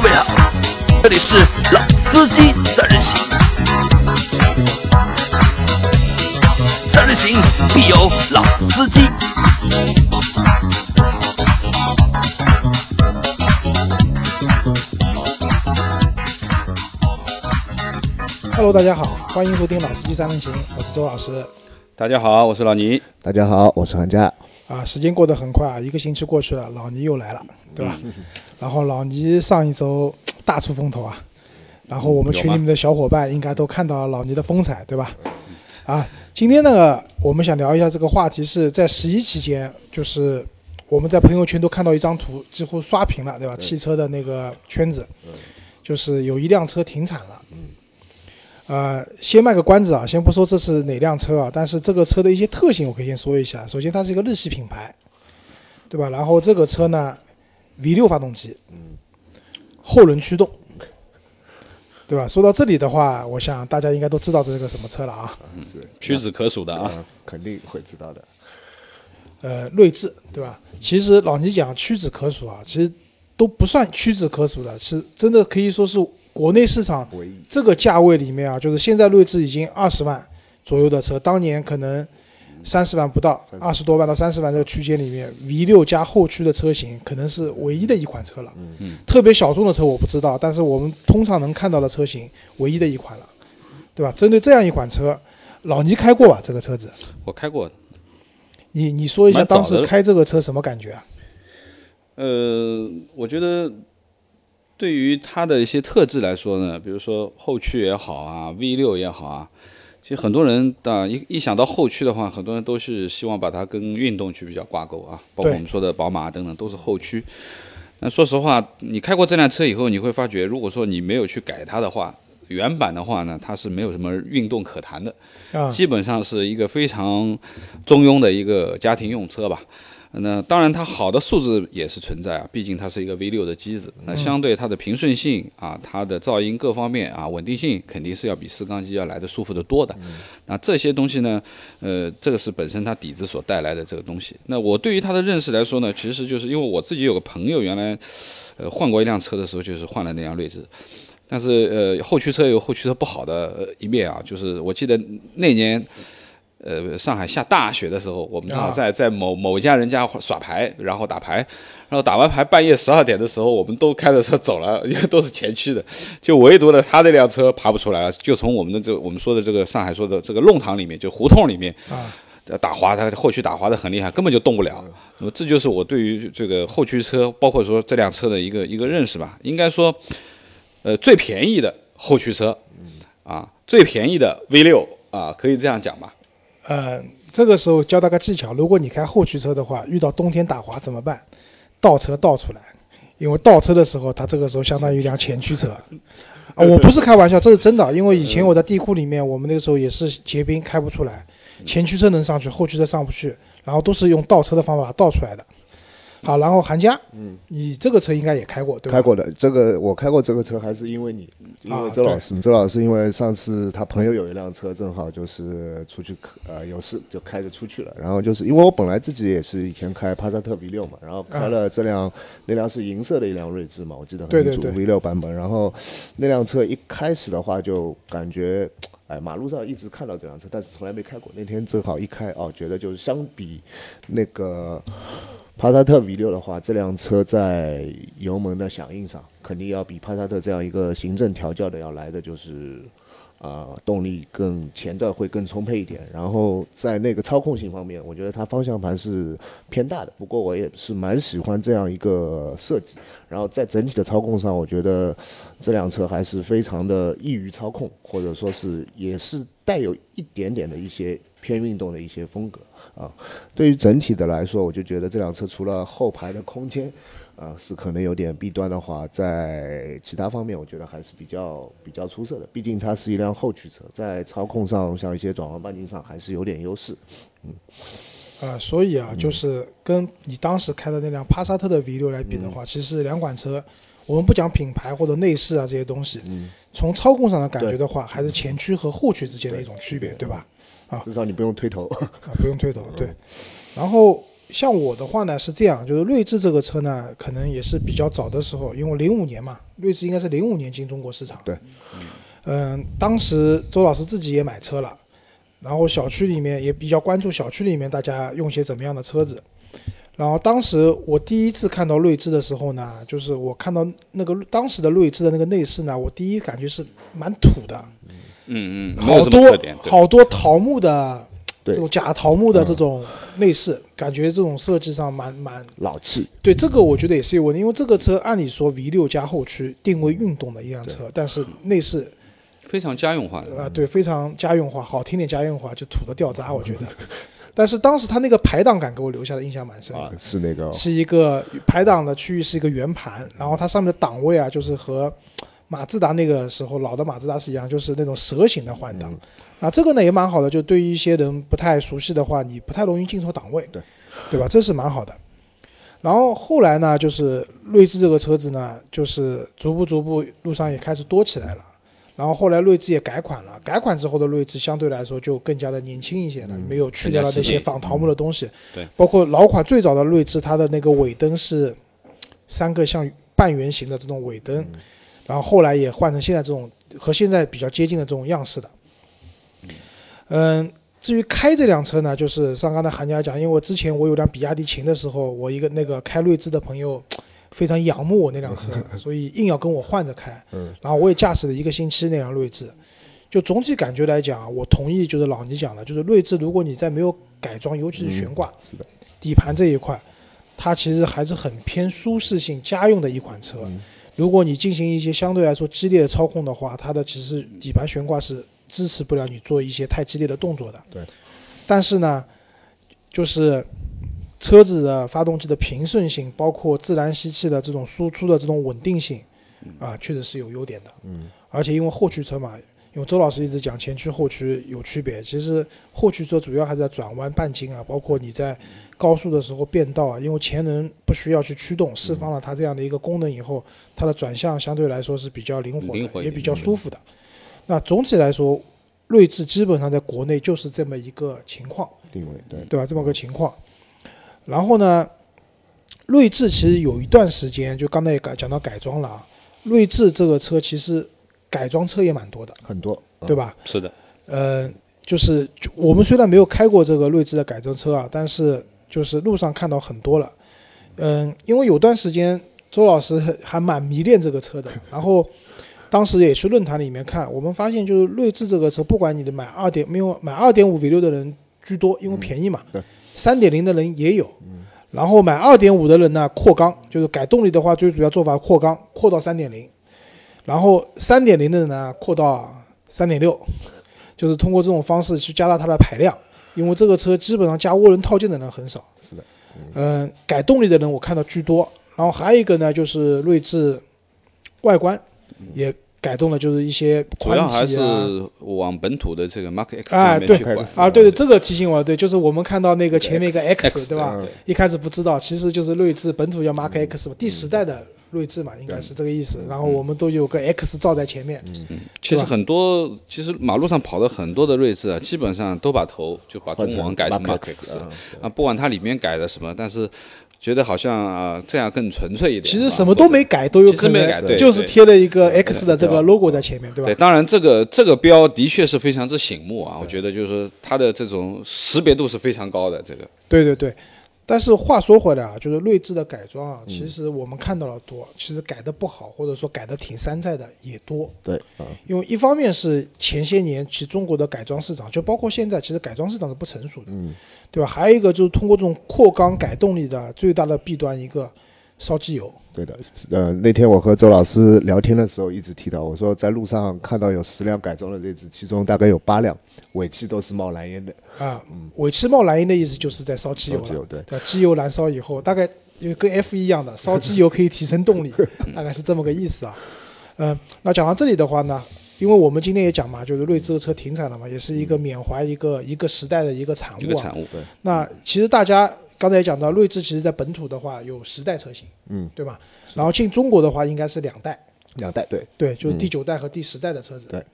各位好，这里是老司机三人行，三人行必有老司机。Hello，大家好，欢迎收听《老司机三人行》，我是周老师。大家好，我是老倪。大家好，我是韩佳。啊，时间过得很快啊，一个星期过去了，老倪又来了，对吧？然后老倪上一周 大出风头啊，然后我们群里面的小伙伴应该都看到了老倪的风采，对吧？啊，今天呢，我们想聊一下这个话题，是在十一期间，就是我们在朋友圈都看到一张图，几乎刷屏了，对吧？汽车的那个圈子，就是有一辆车停产了。呃，先卖个关子啊，先不说这是哪辆车啊，但是这个车的一些特性我可以先说一下。首先，它是一个日系品牌，对吧？然后这个车呢，V6 发动机，后轮驱动，对吧？说到这里的话，我想大家应该都知道这是个什么车了啊。是屈指可数的啊，嗯，肯定会知道的。呃，锐志，对吧？其实老倪讲屈指可数啊，其实都不算屈指可数的，是真的可以说是国内市场这个价位里面啊，就是现在锐志已经二十万左右的车，当年可能三十万不到，二十多万到三十万这个区间里面，V 六加后驱的车型可能是唯一的一款车了。嗯嗯特别小众的车我不知道，但是我们通常能看到的车型唯一的一款了，对吧？针对这样一款车，老倪开过吧？这个车子，我开过。你你说一下当时开这个车什么感觉啊？呃，我觉得对于它的一些特质来说呢，比如说后驱也好啊，V 六也好啊，其实很多人啊一一想到后驱的话，很多人都是希望把它跟运动去比较挂钩啊，包括我们说的宝马等等都是后驱。那说实话，你开过这辆车以后，你会发觉，如果说你没有去改它的话，原版的话呢，它是没有什么运动可谈的。啊，基本上是一个非常中庸的一个家庭用车吧。那当然，它好的素质也是存在啊，毕竟它是一个 V 六的机子，那相对它的平顺性啊、它的噪音各方面啊、稳定性肯定是要比四缸机要来的舒服得多的。那这些东西呢，呃，这个是本身它底子所带来的这个东西。那我对于它的认识来说呢，其实就是因为我自己有个朋友原来，呃，换过一辆车的时候，就是换了那辆锐志。但是呃，后驱车有后驱车不好的呃一面啊，就是我记得那年，呃，上海下大雪的时候，我们正好啊在在某某一家人家耍牌，然后打牌，然后打完牌半夜十二点的时候，我们都开着车走了，因为都是前驱的，就唯独的他那辆车爬不出来了，就从我们的这个我们说的这个上海说的这个弄堂里面，就胡同里面啊，呃打滑，它后驱打滑的很厉害，根本就动不了。那么这就是我对于这个后驱车，包括说这辆车的一个一个认识吧。应该说，呃，最便宜的后驱车，啊，最便宜的 V 六啊，可以这样讲吧？呃，这个时候教大家技巧，如果你开后驱车的话，遇到冬天打滑怎么办？倒车倒出来，因为倒车的时候，它这个时候相当于一辆前驱车。啊，我不是开玩笑，这是真的。因为以前我在地库里面，我们那个时候也是结冰开不出来，前驱车能上去，后驱车上不去，然后都是用倒车的方法倒出来的。好，然后韩佳，嗯，你这个车应该也开过，对吧？开过的这个我开过这个车，还是因为你，因为周老师，周老师因为上次他朋友有一辆车，正好就是出去呃有事就开着出去了，然后就是因为我本来自己也是以前开帕萨特 V 六嘛，然后开了这辆、那辆是银色的一辆锐志嘛，我记得很清楚 V 六版本，然后那辆车一开始的话就感觉。哎，马路上一直看到这辆车，但是从来没开过。那天正好一开，哦，觉得就是相比那个帕萨特 V 六的话，这辆车在油门的响应上，肯定要比帕萨特这样一个行政调教的要来的就是，啊、动力更前段会更充沛一点。然后在那个操控性方面，我觉得它方向盘是偏大的，不过我也是蛮喜欢这样一个设计。然后在整体的操控上，我觉得这辆车还是非常的易于操控，或者说是也是带有一点点的一些偏运动的一些风格啊。对于整体的来说，我就觉得这辆车除了后排的空间，啊是可能有点弊端的话，在其他方面我觉得还是比较比较出色的。毕竟它是一辆后驱车，在操控上像一些转弯半径上还是有点优势。嗯啊、所以啊，就是跟你当时开的那辆帕萨特的 V 六来比的话，其实两款车，我们不讲品牌或者内饰啊这些东西，从操控上的感觉的话，还是前驱和后驱之间的一种区别，对吧？至少你不用推头。啊，不用推头，对。然后像我的话呢是这样，就是锐志这个车呢，可能也是比较早的时候，因为零五年嘛，锐志应该是零五年进中国市场。对，嗯，当时周老师自己也买车了，然后小区里面也比较关注小区里面大家用些怎么样的车子。然后当时我第一次看到锐志的时候呢，就是我看到那个当时的锐志的那个内饰呢，我第一感觉是蛮土的，嗯嗯，好多好多桃木的这种假桃木的这种内饰，感觉这种设计上蛮蛮老气，对这个我觉得也是有问题，因为这个车按理说 V 六加后驱定位运动的一辆车，但是内饰非常家用化的。啊、对非常家用化，好听点家用化就土的掉渣，我觉得。但是当时它那个排档感给我留下的印象蛮深。啊，是那个是一个排档的区域是一个圆盘，然后它上面的档位啊，就是和马自达那个时候老的马自达是一样，就是那种蛇形的换挡。啊，这个呢也蛮好的，就对于一些人不太熟悉的话，你不太容易进错档位，对，对吧？这是蛮好的。然后后来呢，就是锐志这个车子呢，就是逐步逐步路上也开始多起来了。然后后来锐志也改款了，改款之后的锐志相对来说就更加的年轻一些了，没有去掉了那些仿桃木的东西。对，包括老款最早的锐志，它的那个尾灯是三个像半圆形的这种尾灯，然后后来也换成现在这种和现在比较接近的这种样式的。嗯，至于开这辆车呢，就是像刚才韩家讲，因为我之前我有辆比亚迪秦的时候，我一个那个开锐志的朋友非常仰慕我那辆车，所以硬要跟我换着开。嗯，然后我也驾驶了一个星期那辆锐志，就总体感觉来讲，我同意就是老倪讲的，就是锐志如果你在没有改装，尤其是悬挂、是的，底盘这一块，它其实还是很偏舒适性、家用的一款车。如果你进行一些相对来说激烈的操控的话，它的其实底盘悬挂是支持不了你做一些太激烈的动作的。对。但是呢，就是车子的发动机的平顺性，包括自然吸气的这种输出的这种稳定性，啊，确实是有优点的。嗯。而且因为后驱车嘛，因为周老师一直讲前驱后驱有区别，其实后驱车主要还是在转弯半径啊，包括你在高速的时候变道啊，因为前轮不需要去驱动，释放了它这样的一个功能以后，它的转向相对来说是比较灵活的，也比较舒服的。那总体来说，锐志基本上在国内就是这么一个情况，定位对，对吧？这么个情况。然后呢，锐志其实有一段时间，就刚才也改讲到改装了啊，锐志这个车其实改装车也蛮多的，很多，嗯对？吧？是的，呃，就是就我们虽然没有开过这个锐志的改装车啊，但是就是路上看到很多了。嗯，因为有段时间周老师 还蛮迷恋这个车的，然后当时也去论坛里面看，我们发现就是锐志这个车，不管你的买二点没有买二点五 V 六的人居多，因为便宜嘛对，三点零的人也有。嗯然后买二点五的人呢，扩缸就是改动力的话，最主要做法扩缸，扩到三点零，然后三点零的呢，扩到三点六，就是通过这种方式去加大它的排量，因为这个车基本上加涡轮套件的人很少。是的，嗯、改动力的人我看到居多，然后还有一个呢，就是锐志外观也改动了，就是一些主宽要还是。往本土的这个 Mark X 哎对上面去拐。啊，对对，这个提醒我，对，就是我们看到那个前面一个 X，X，对吧嗯？一开始不知道，其实就是睿智本土叫 Mark X 嘛，第十代的睿智嘛，应该是这个意思。然后我们都有个 X 照在前面，嗯其实很多，其实马路上跑的很多的睿智啊，基本上都把头就把中网改成 Mark 啊啊，不管它里面改的什么，但是觉得好像啊这样更纯粹一点。其实啊什么都没改都有可其实没改能，对对就是贴了一个 X 的这个 logo 在前面，对对，吧？当然这个这个标的确是非常之醒目啊，我觉得就是说它的这种识别度是非常高的。这个对对对。但是话说回来啊，就是锐志的改装嗯啊，其实我们看到了多，其实改的不好，或者说改的挺山寨的也多。对，啊，因为一方面是前些年其实中国的改装市场，就包括现在，其实改装市场是不成熟的，嗯，对吧？还有一个就是通过这种扩缸改动力的最大的弊端，一个烧机油。对的，呃，那天我和周老师聊天的时候，一直提到，我说在路上看到有十辆改装的锐志，其中大概有八辆尾气都是冒蓝烟的，啊，尾气冒蓝烟的意思就是在烧机油了，烧机油对吧？机油燃烧以后，大概就跟 F 一样的，烧机油可以提升动力，大概是这么个意思啊。嗯、那讲到这里的话呢，因为我们今天也讲嘛，就是锐志的车停产了嘛，也是一个缅怀一个一个时代的一个产物啊。一个产物，对，那其实大家刚才也讲到，锐志其实在本土的话有十代车型，嗯，对吧？然后进中国的话应该是两代，两代，对，对，就是第九代和第十代的车子，对，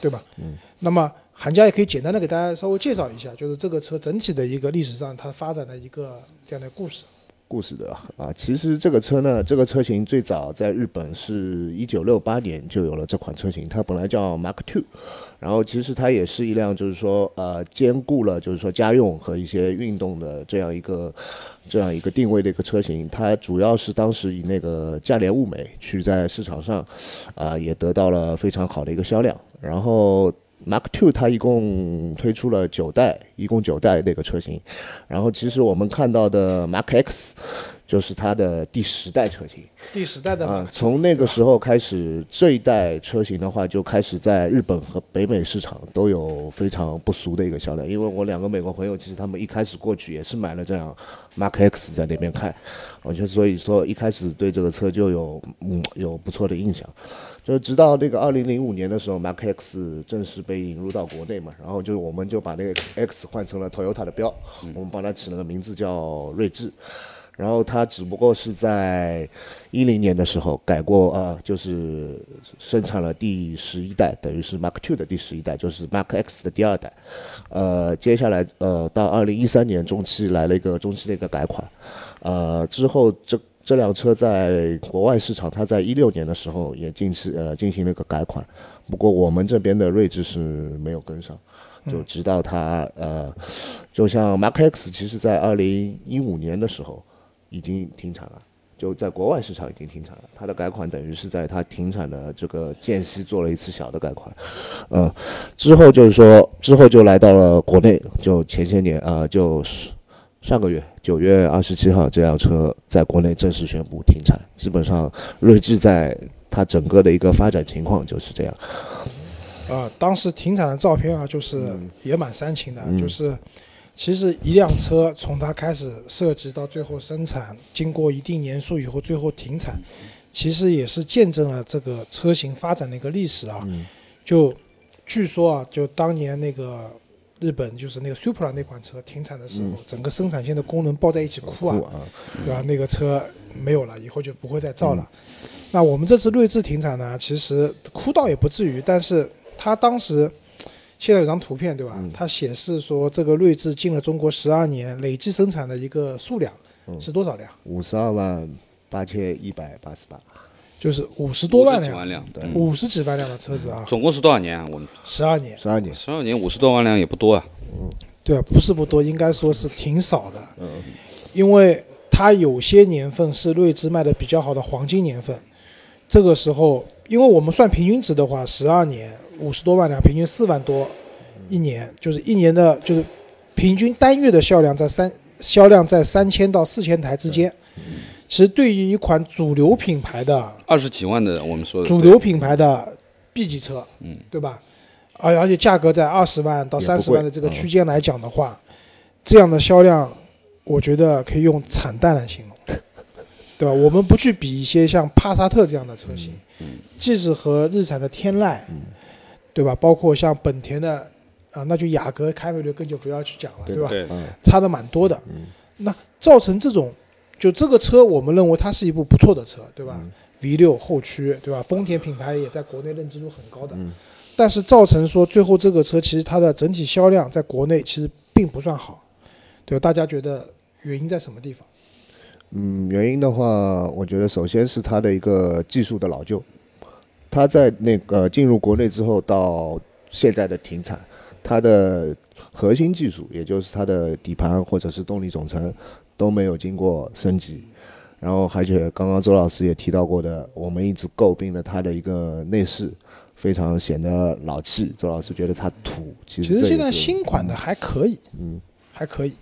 对吧？嗯，那么韩家也可以简单的给大家稍微介绍一下，就是这个车整体的一个历史上它发展的一个这样的故事。故事的啊，其实这个车呢，这个车型最早在日本是一九六八年就有了这款车型，它本来叫 Mark Two，然后其实它也是一辆就是说呃兼顾了就是说家用和一些运动的这样一个这样一个定位的一个车型，它主要是当时以那个价廉物美去在市场上啊也得到了非常好的一个销量，然后。Mark Two 它一共推出了九代，一共九代那个车型，然后其实我们看到的 Mark X 就是它的第十代车型。第十代的啊，从那个时候开始，这一代车型的话就开始在日本和北美市场都有非常不俗的一个销量。因为我两个美国朋友，其实他们一开始过去也是买了这样 Mark X 在那边开，我觉得所以说一开始对这个车就有嗯有不错的印象。就直到那个二零零五年的时候，Mark X 正式被引入到国内嘛，然后就我们就把那个 X 换成了 Toyota 的标，我们帮它起了个名字叫锐志。然后它只不过是在一零年的时候改过啊，就是生产了第十一代，等于是 Mark Two 的第十一代，就是 Mark X 的第二代。呃，接下来呃到二零一三年中期来了一个中期的一个改款，呃之后这这辆车在国外市场，它在一六年的时候也进行呃进行了一个改款，不过我们这边的锐志是没有跟上。就直到它呃，就像 Mark X，其实在二零一五年的时候。已经停产了，就在国外市场已经停产了。它的改款等于是在它停产的这个间隙做了一次小的改款，呃，之后就是说之后就来到了国内，就前些年啊，就是上个月九月二十七号，这辆车在国内正式宣布停产。基本上锐志在它整个的一个发展情况就是这样。啊，当时停产的照片啊，就是也蛮煽情的，就是。其实一辆车从它开始设计到最后生产，经过一定年数以后，最后停产，其实也是见证了这个车型发展的一个历史啊。就据说啊，就当年那个日本就是那个 Supra 那款车停产的时候，整个生产线的工人抱在一起哭啊，对吧？那个车没有了，以后就不会再造了。那我们这次锐志停产呢，其实哭倒也不至于，但是他当时。现在有张图片，对吧？它显示说这个锐志进了中国十二年，累计生产的一个数量是多少辆？五十二万八千一百八十八，就是五十多万辆，对，五十几万辆的车子啊。总共是多少年啊？我们十二年，十二年，十二年五十多万辆也不多啊。嗯，对啊，不是不多，应该说是挺少的。嗯，因为它有些年份是锐志卖的比较好的黄金年份，这个时候，因为我们算平均值的话，十二年。五十多万辆，平均四万多一年，就是一年的，就是平均单月的销量在三销量在三千到四千台之间。其实对于一款主流品牌的二十几万的，我们说主流品牌的 B 级车，嗯，对吧？而而且价格在二十万到三十万的这个区间来讲的话，这样的销量，我觉得可以用惨淡来形容，对吧？我们不去比一些像帕萨特这样的车型，即使和日产的天籁。对吧？包括像本田的，啊，那就雅阁、凯美瑞更就不要去讲了，对吧？对，差的蛮多的。嗯，那造成这种，就这个车，我们认为它是一部不错的车，对吧？V 六后驱，对吧？丰田品牌也在国内认知度很高的。嗯。但是造成说最后这个车其实它的整体销量在国内其实并不算好，对吧？大家觉得原因在什么地方？嗯，原因的话，我觉得首先是它的一个技术的老旧。它在那个进入国内之后到现在的停产，它的核心技术，也就是它的底盘或者是动力总成都没有经过升级，然后而且刚刚周老师也提到过的，我们一直诟病的它的一个内饰非常显得老气，周老师觉得它土，其实其实现在新款的还可以，嗯，还可以。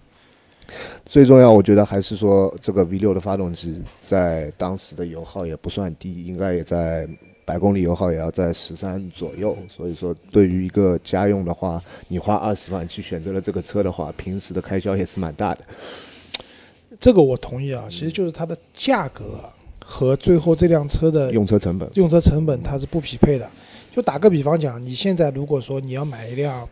最重要，我觉得还是说这个 V 六的发动机在当时的油耗也不算低，应该也在。百公里油耗也要在十三左右，所以说对于一个家用的话，你花二十万去选择了这个车的话，平时的开销也是蛮大的。这个我同意啊，其实就是它的价格和最后这辆车的用车成本，用车成本它是不匹配的。就打个比方讲，你现在如果说你要买一辆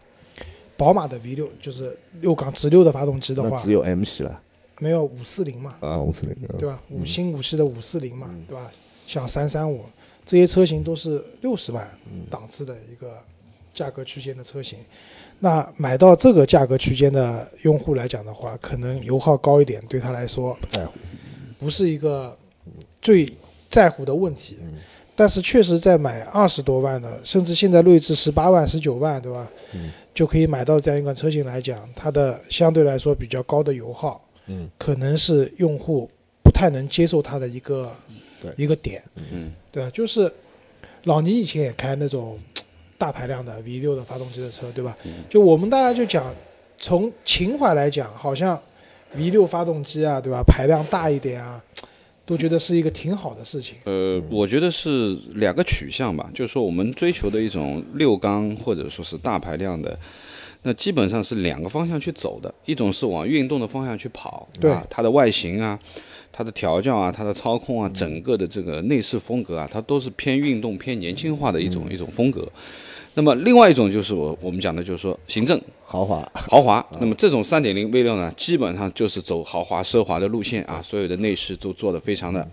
宝马的 V 六，就是六缸直六的发动机的话，只有 M 系了，没有五四零嘛？啊，五四零，对吧？五星五系的五四零嘛，对吧？像三三五。这些车型都是六十万档次的一个价格区间的车型。那买到这个价格区间的用户来讲的话，可能油耗高一点，对他来说不在乎。不是一个最在乎的问题。嗯但是确实在买二十多万的，甚至现在锐志十八万、十九万，对吧？嗯就可以买到这样一款车型来讲，它的相对来说比较高的油耗，嗯，可能是用户不太能接受它的一个对一个点，嗯，对吧？就是老倪以前也开那种大排量的 V 六的发动机的车，对吧？就我们大家就讲，从情怀来讲，好像 V 六发动机啊，对吧？排量大一点啊，都觉得是一个挺好的事情。呃，我觉得是两个取向吧，就是说我们追求的一种六缸或者说是大排量的，那基本上是两个方向去走的，一种是往运动的方向去跑，对啊，它的外形啊。它的调教啊，它的操控啊，整个的这个内饰风格啊，它都是偏运动、偏年轻化的一种、一种风格。那么另外一种就是我我们讲的，就是说行政豪华，豪华。那么这种三点零 V 六呢，基本上就是走豪华奢华的路线啊，所有的内饰都做的非常的。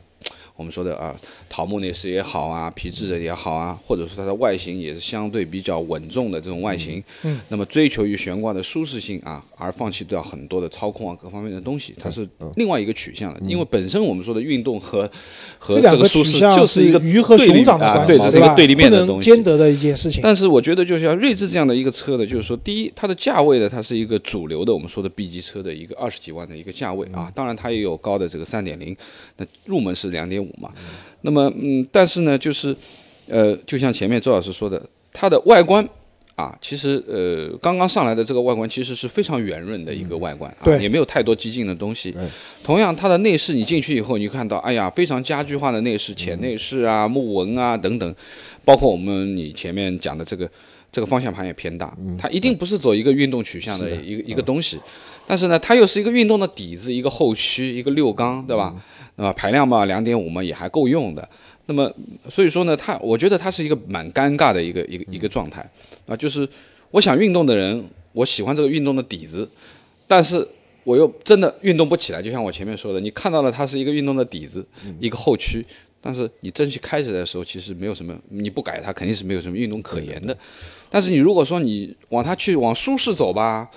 我们说的啊，桃木内饰也好啊，皮质的也好啊，或者说它的外形也是相对比较稳重的这种外形。嗯，那么追求于悬挂的舒适性啊，而放弃掉很多的操控啊各方面的东西，它是另外一个取向的。因为本身我们说的运动和和这个舒适就是一个鱼和熊掌的啊关系，对，这是一吧？个对立面的东西。兼得的一件事情。但是我觉得，就像锐志这样的一个车呢，就是说，第一，它的价位呢，它是一个主流的我们说的 B 级车的一个二十几万的一个价位啊。当然，它也有高的这个三点零，那入门是两点五嘛。那么，嗯，但是呢，就是，呃，就像前面周老师说的，它的外观。啊，其实呃，刚刚上来的这个外观其实是非常圆润的一个外观啊，对也没有太多激进的东西。同样，它的内饰你进去以后，你看到，哎呀，非常家居化的内饰，浅内饰啊、木纹啊等等，包括我们你前面讲的这个这个方向盘也偏大，它一定不是走一个运动取向的一个一个东西，但是呢，它又是一个运动的底子，一个后驱，一个六缸，对吧？那么排量嘛，两点五嘛也还够用的。那么所以说呢，它我觉得它是一个蛮尴尬的一个一个一个状态啊，就是我想运动的人，我喜欢这个运动的底子，但是我又真的运动不起来。就像我前面说的，你看到了它是一个运动的底子，一个后驱，但是你真去开始的时候，其实没有什么，你不改它肯定是没有什么运动可言的。但是你如果说你往它去往舒适走吧，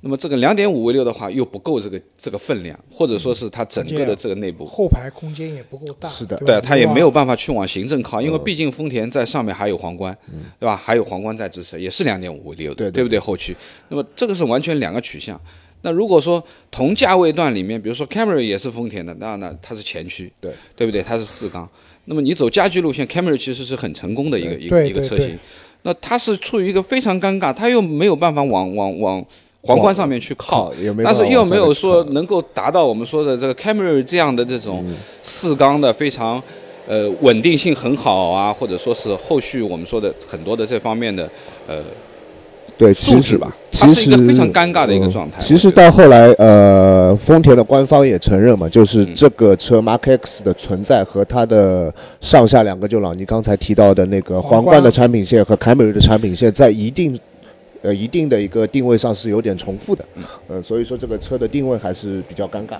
那么这个两点五 V 六的话又不够这个这个分量，或者说是它整个的这个内部。后排空间也不够大，是的对，它也没有办法去往行政靠，因为毕竟丰田在上面还有皇冠，对吧？还有皇冠在支持，也是两点五 V 六的，对对不对？后驱，那么这个是完全两个取向。那如果说同价位段里面，比如说 Camry 也是丰田的，那那它是前驱，对对不对？它是四缸。那么你走家居路线，Camry 其实是很成功的一个一个一个车型。那它是处于一个非常尴尬，它又没有办法往往往皇冠上面去靠但是又没有说能够达到我们说的这个 Camry 这样的这种嗯四缸的非常呃稳定性很好啊，或者说是后续我们说的很多的这方面的呃对，其实素质吧它其是一个非常尴尬的一个嗯状态其实到后来，呃，丰田的官方也承认嘛，就是嗯。这个车 Mark X 的存在和它的上下两个，就老倪刚才提到的那个皇冠的产品线和凯美瑞的产品线，在一定呃一定的一个定位上是有点重复的，嗯。呃，所以说这个车的定位还是比较尴尬。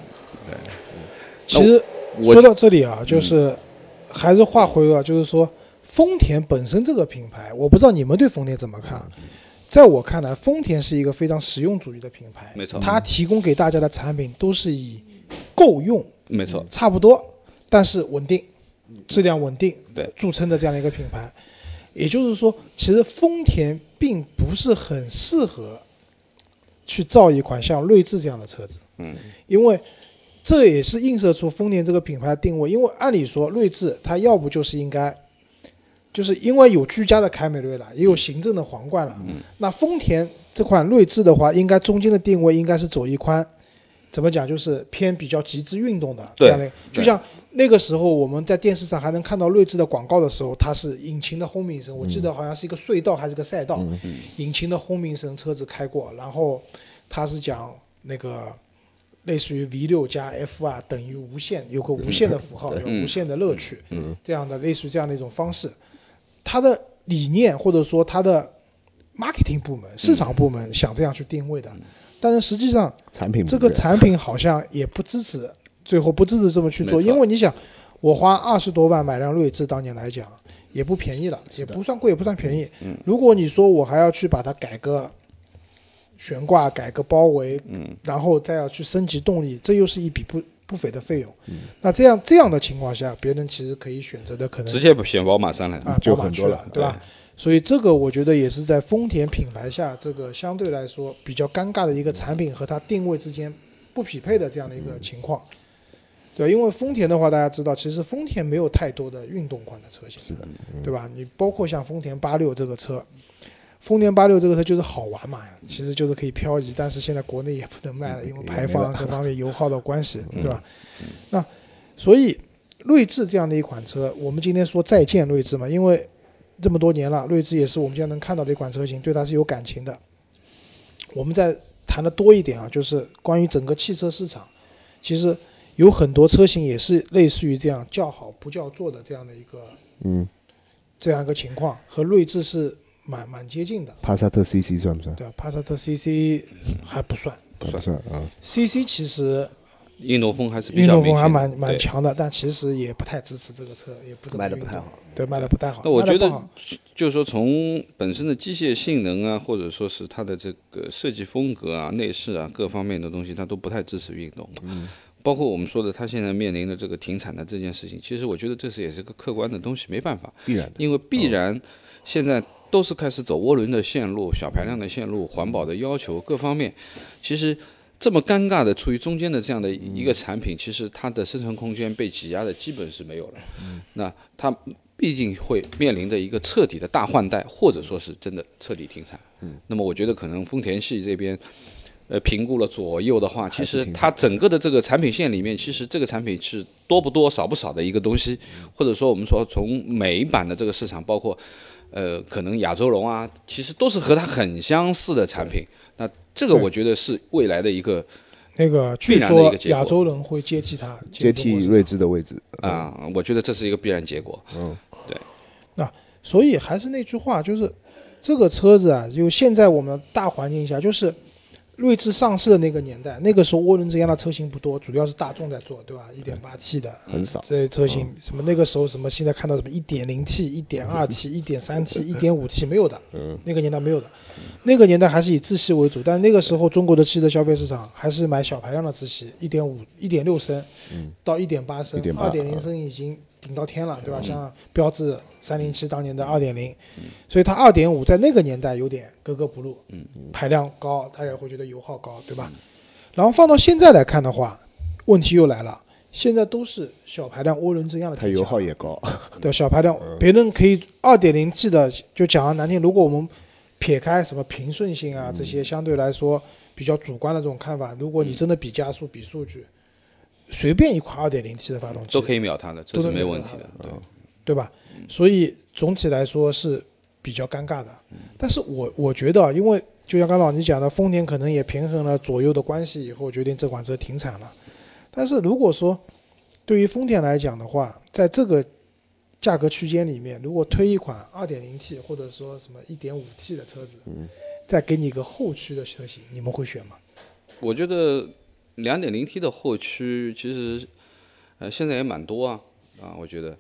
对。其实说到这里啊，就是还是话回到，就是说丰田本身这个品牌，我不知道你们对丰田怎么看。在我看来，丰田是一个非常实用主义的品牌，没错它提供给大家的产品都是以够用、没错，差不多，但是稳定、质量稳定对著称的这样的一个品牌。也就是说，其实丰田并不是很适合去造一款像锐志这样的车子。嗯，因为这也是映射出丰田这个品牌的定位。因为按理说，锐志它要不就是应该，就是因为有居家的凯美瑞了，也有行政的皇冠了。嗯。那丰田这款锐志的话，应该中间的定位应该是走一宽，怎么讲，就是偏比较极致运动的这对样的。就像那个时候我们在电视上还能看到锐志的广告的时候，它是引擎的轰鸣声，我记得好像是一个隧道还是个赛道，引擎的轰鸣声，车子开过，然后它是讲那个类似于 V 六加 F 啊等于无限，有个无限的符号，有嗯无限的乐趣，嗯。这样的类似于这样的一种方式，它的理念或者说它的 marketing 部门、市场部门想这样去定位的，但是实际上产品这个产品好像也不支持，最后不支持这么去做，因为你想，我花二十多万买辆锐志，当年来讲也不便宜了，也不算贵，也不算便宜。嗯，如果你说我还要去把它改个悬挂、改个包围，嗯，然后再要去升级动力，这又是一笔不不菲的费用。嗯那这样这样的情况下，别人其实可以选择的可能直接选宝马三了。啊，就宝马去很多了对吧？所以这个我觉得也是在丰田品牌下，这个相对来说比较尴尬的一个产品和它定位之间不匹配的这样的一个情况。对，因为丰田的话，大家知道，其实丰田没有太多的运动款的车型，是的，对吧？你包括像丰田八六这个车，丰田八六这个车就是好玩嘛，其实就是可以漂移，但是现在国内也不能卖了，因为排放各方面油耗的关系，对吧？那所以锐志这样的一款车，我们今天说再见锐志嘛，因为这么多年了，锐志也是我们现在能看到的一款车型，对它是有感情的。我们再谈的多一点啊，就是关于整个汽车市场，其实有很多车型也是类似于这样叫好不叫座的这样的一个嗯，这样一个情况，和锐志是蛮蛮接近的，帕萨特 CC 算不算？对？帕萨特 CC 还不算不算啊，，CC 其实运动风还是比运动较明显的。风还蛮蛮强的，但其实也不太支持这个车，也不怎么卖的不太好，对，卖的不太好。那我觉得就是说，从本身的机械性能啊，或者说是它的这个设计风格啊、内饰啊各方面的东西，它都不太支持运动。嗯，包括我们说的，它现在面临的这个停产的这件事情，其实我觉得这是也是个客观的东西，没办法，必然的。因为必然现在都是开始走涡轮的线路、小排量的线路、环保的要求各方面，其实。这么尴尬的处于中间的这样的一个产品，其实它的生存空间被挤压的基本是没有了。那它毕竟会面临着一个彻底的大换代，或者说是真的彻底停产。嗯，那么我觉得可能丰田系这边，呃，评估了左右的话，其实它整个的这个产品线里面，其实这个产品是多不多、少不少的一个东西，或者说我们说从美版的这个市场，包括呃，可能亚洲龙啊，其实都是和它很相似的产品。那这个我觉得是未来的一个那个据必然的一说个结果亚洲人会接替它接替睿智的位置，啊、我觉得这是一个必然结果。嗯，对。那所以还是那句话，就是这个车子啊，就现在我们大环境下，就是锐志上市的那个年代，那个时候涡轮增压的车型不多，主要是大众在做，对吧？一点八 T 的。很少。这些车型，什么那个时候什么现在看到什么一点零 T、一点二 T、一点三 T、一点五 T 没有的，嗯，那个年代没有的，那个年代还是以自吸为主，但那个时候中国的汽车消费市场还是买小排量的自吸，一点五、一点六升到一点八升，1.8二点零升已经顶到天了，对吧？像标致三零七当年的二点零，所以它二点五在那个年代有点格格不入，排量高，大家会觉得油耗高，对吧？然后放到现在来看的话，问题又来了。现在都是小排量涡轮增压的它油耗也高，对小排量，别人可以二点零 T 的，就讲了难听，如果我们撇开什么平顺性啊这些相对来说比较主观的这种看法，如果你真的比加速、比数据，随便一款 2.0T 的发动机都可以秒它的，这是没问题的。对，对吧？所以总体来说是比较尴尬的。但是我我觉得啊，因为就像刚老你讲的，丰田可能也平衡了左右的关系以后，决定这款车停产了。但是如果说对于丰田来讲的话，在这个价格区间里面，如果推一款 2.0T 或者说什么 1.5T 的车子，再给你一个后驱的车型，你们会选吗？我觉得两点零 T 的后驱其实呃现在也蛮多啊啊，我觉得。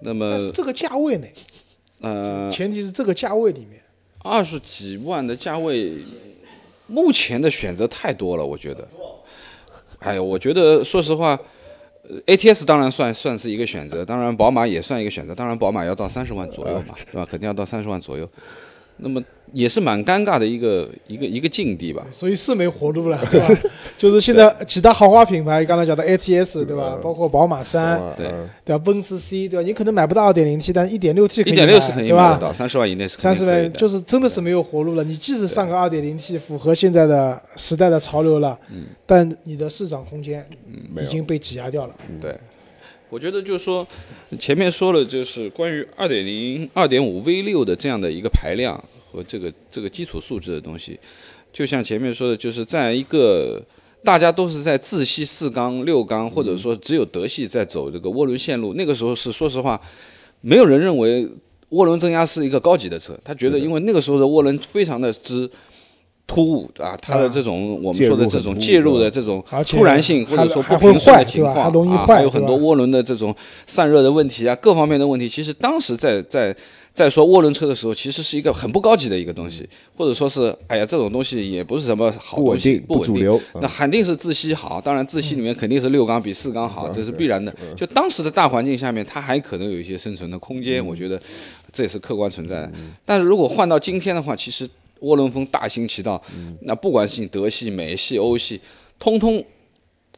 那么但是这个价位呢，呃前提是这个价位里面，二十几万的价位，目前的选择太多了，我觉得。哎呀，我觉得说实话。呃，ATS 当然算算是一个选择，当然宝马也算一个选择，当然宝马要到三十万左右嘛，对吧？肯定要到三十万左右，那么也是蛮尴尬的一个一个一个境地吧。所以是没活路了，对吧？就是现在其他豪华品牌，刚才讲的 ATS，对吧？包括宝马三，对嗯对吧？奔驰 C，对吧？你可能买不到 2.0T，但是 1.6T 可以一点六是肯定对吧？买得到，三十万以内是肯三十。万就是真的是没有活路了。你即使上个 2.0T，符合现在的时代的潮流了，嗯但你的市场空间已经被挤压掉了。对，我觉得就是说，前面说了，就是关于二点零、二点五 V 六的这样的一个排量和这个这个基础素质的东西，就像前面说的，就是在一个大家都是在自吸四缸、六缸，或者说只有德系在走这个涡轮线路，那个时候是说实话，没有人认为涡轮增压是一个高级的车，他觉得因为那个时候的涡轮非常的之。突兀啊，它的这种我们说的这种介入的这种突然性或者说不平顺的情况啊，还有很多涡轮的这种散热的问题啊，各方面的问题，其实当时在在在说涡轮车的时候，其实是一个很不高级的一个东西，或者说是哎呀这种东西也不是什么好东西，不稳定不主流。嗯。那肯定是自吸好，当然自吸里面肯定是六缸比四缸好，这是必然的。就当时的大环境下面，它还可能有一些生存的空间，我觉得这也是客观存在的。但是如果换到今天的话，其实涡轮风大行其道，那不管是你德系、美系、欧系，通通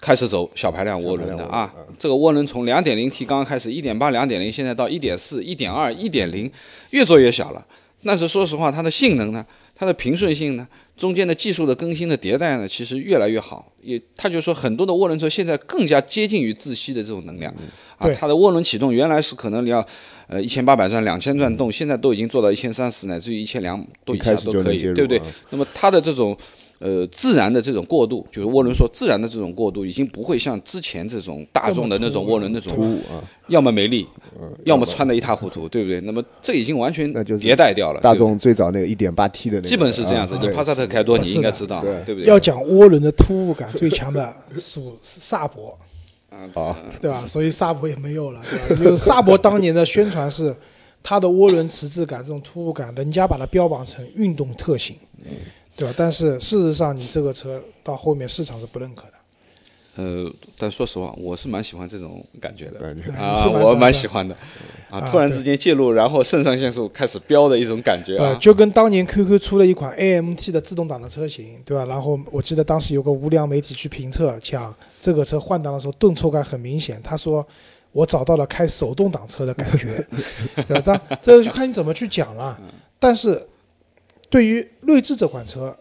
开始走小排量涡轮的啊。这个涡轮从两点零 T 刚刚开始，一点八、两点零，现在到一点四、一点二、一点零，越做越小了。但是说实话，它的性能呢，它的平顺性呢，中间的技术的更新的迭代呢，其实越来越好。也，他就说很多的涡轮车现在更加接近于自吸的这种能量，啊，它的涡轮启动原来是可能你要，呃，一千八百转、两千转动，现在都已经做到一千三十乃至于一千两都以下都可以，对不对啊？那么它的这种。呃，自然的这种过渡，就是涡轮说自然的这种过渡，已经不会像之前这种大众的那种涡轮那种突兀啊，要么没力，嗯要么穿的一塌糊涂，对不对？那么这已经完全迭代掉了。大众最早那个一点八 T 的那个，基本是这样子。你帕萨特开多，你应该知道，对对不对？要讲涡轮的突兀感最强的属萨博，啊，对吧？所以萨博也没有了，对吧？就是萨博当年的宣传是它的涡轮迟滞感这种突兀感，人家把它标榜成运动特性，对吧？但是事实上，你这个车到后面市场是不认可的。呃，但说实话，我是蛮喜欢这种感觉的啊是，我蛮喜欢的啊，啊突然之间介入，然后肾上腺素开始飙的一种感觉呃，啊。就跟当年 QQ 出了一款 AMT 的自动挡的车型，对吧？然后我记得当时有个无良媒体去评测，讲这个车换挡的时候顿挫感很明显。他说我找到了开手动挡车的感觉，对吧？当这就看你怎么去讲了。但是对于锐志这款车，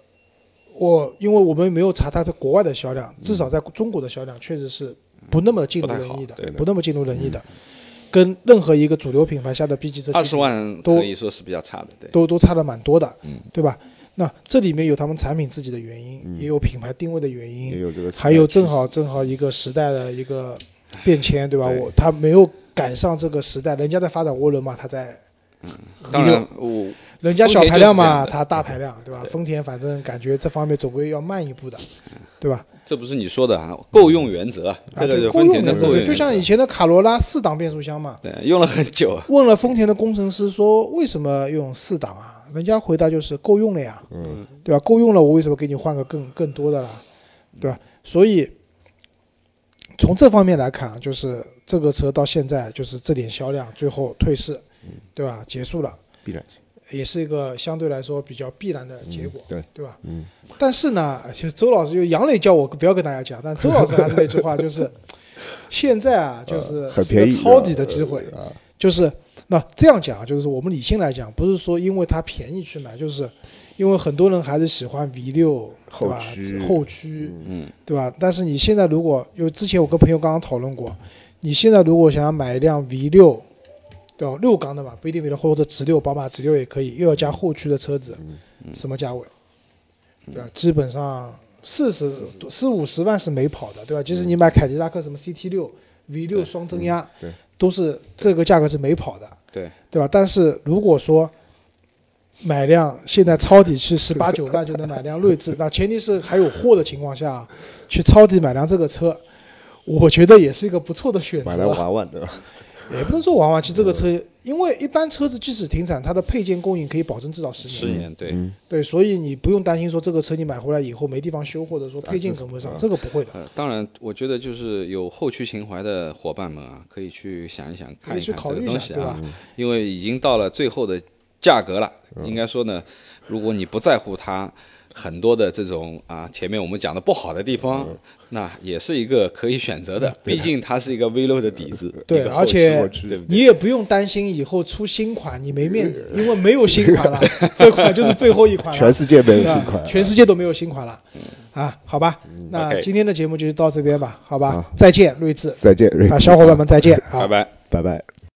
我因为我们没有查它的国外的销量，至少在中国的销量确实是不那么尽如人意的对，不那么尽如人意的，跟任何一个主流品牌下的 B 级车二十万都可以说是比较差的，对。都都差的蛮多的，嗯。对吧？那这里面有他们产品自己的原因，也有品牌定位的原因也因，有这个还有正好正好一个时代的一个变迁，对吧？对。我他没有赶上这个时代，人家在发展涡轮嘛，他在嗯。当然，我人家小排量嘛，丰田就是这样的他大排量，对吧？对丰田反正感觉这方面总归要慢一步的，对吧？这不是你说的啊，够用原则，啊，这个对是丰田的够用的，对，够用原则。就像以前的卡罗拉四档变速箱嘛，对用了很久啊，问了丰田的工程师说为什么用四档啊？人家回答就是够用了呀，嗯，对吧？够用了，我为什么给你换个更更多的啦？对吧？所以从这方面来看啊，就是这个车到现在就是这点销量最后退市，对吧？结束了，必然性，也是一个相对来说比较必然的结果，对对吧？嗯，但是呢，其实周老师就杨磊叫我不要跟大家讲，但周老师还是那句话，就是 现在啊，就是呃很便宜抄底的机会，啊，就是那这样讲，就是我们理性来讲，不是说因为它便宜去买，就是因为很多人还是喜欢 V 六，对吧后驱？后驱，嗯，对吧？但是你现在如果，因为之前我跟朋友刚刚讨论过，你现在如果想要买一辆 V 六，对吧？六缸的嘛，不一定非得，或者直六，宝马直六也可以，又要加后驱的车子，什么价位？对吧？基本上四十四五十万是没跑的，对吧？即使你买凯迪拉克什么 CT 六、V 六双增压，对都是这个价格是没跑的，对，对吧？但是如果说买辆现在抄底去十八九万就能买辆锐志，那前提是还有货的情况下，去抄底买辆这个车，我觉得也是一个不错的选择买来啊。玩玩对吧？也不能说玩玩，其实这个车，因为一般车子即使停产，它的配件供应可以保证至少十年。十年，对，嗯，对，所以你不用担心说这个车你买回来以后没地方修，或者说配件跟不上，啊这个不会的。呃，当然，我觉得就是有后驱情怀的伙伴们啊，可以去想一想，看一看这个去考虑一东西啊下对，因为已经到了最后的价格了。嗯应该说呢，如果你不在乎它很多的这种啊，前面我们讲的不好的地方，嗯那也是一个可以选择的。毕竟它是一个 V 六的底子，对而且？你也不用担心以后出新款你没面子，因为没有新款了，这款就是最后一款了。全世界没有新款，全世界都没有新款了。啊，好吧，那今天的节目就到这边吧，好吧好，再见，睿智再见，瑞啊，小伙伴们再见，拜拜。拜拜。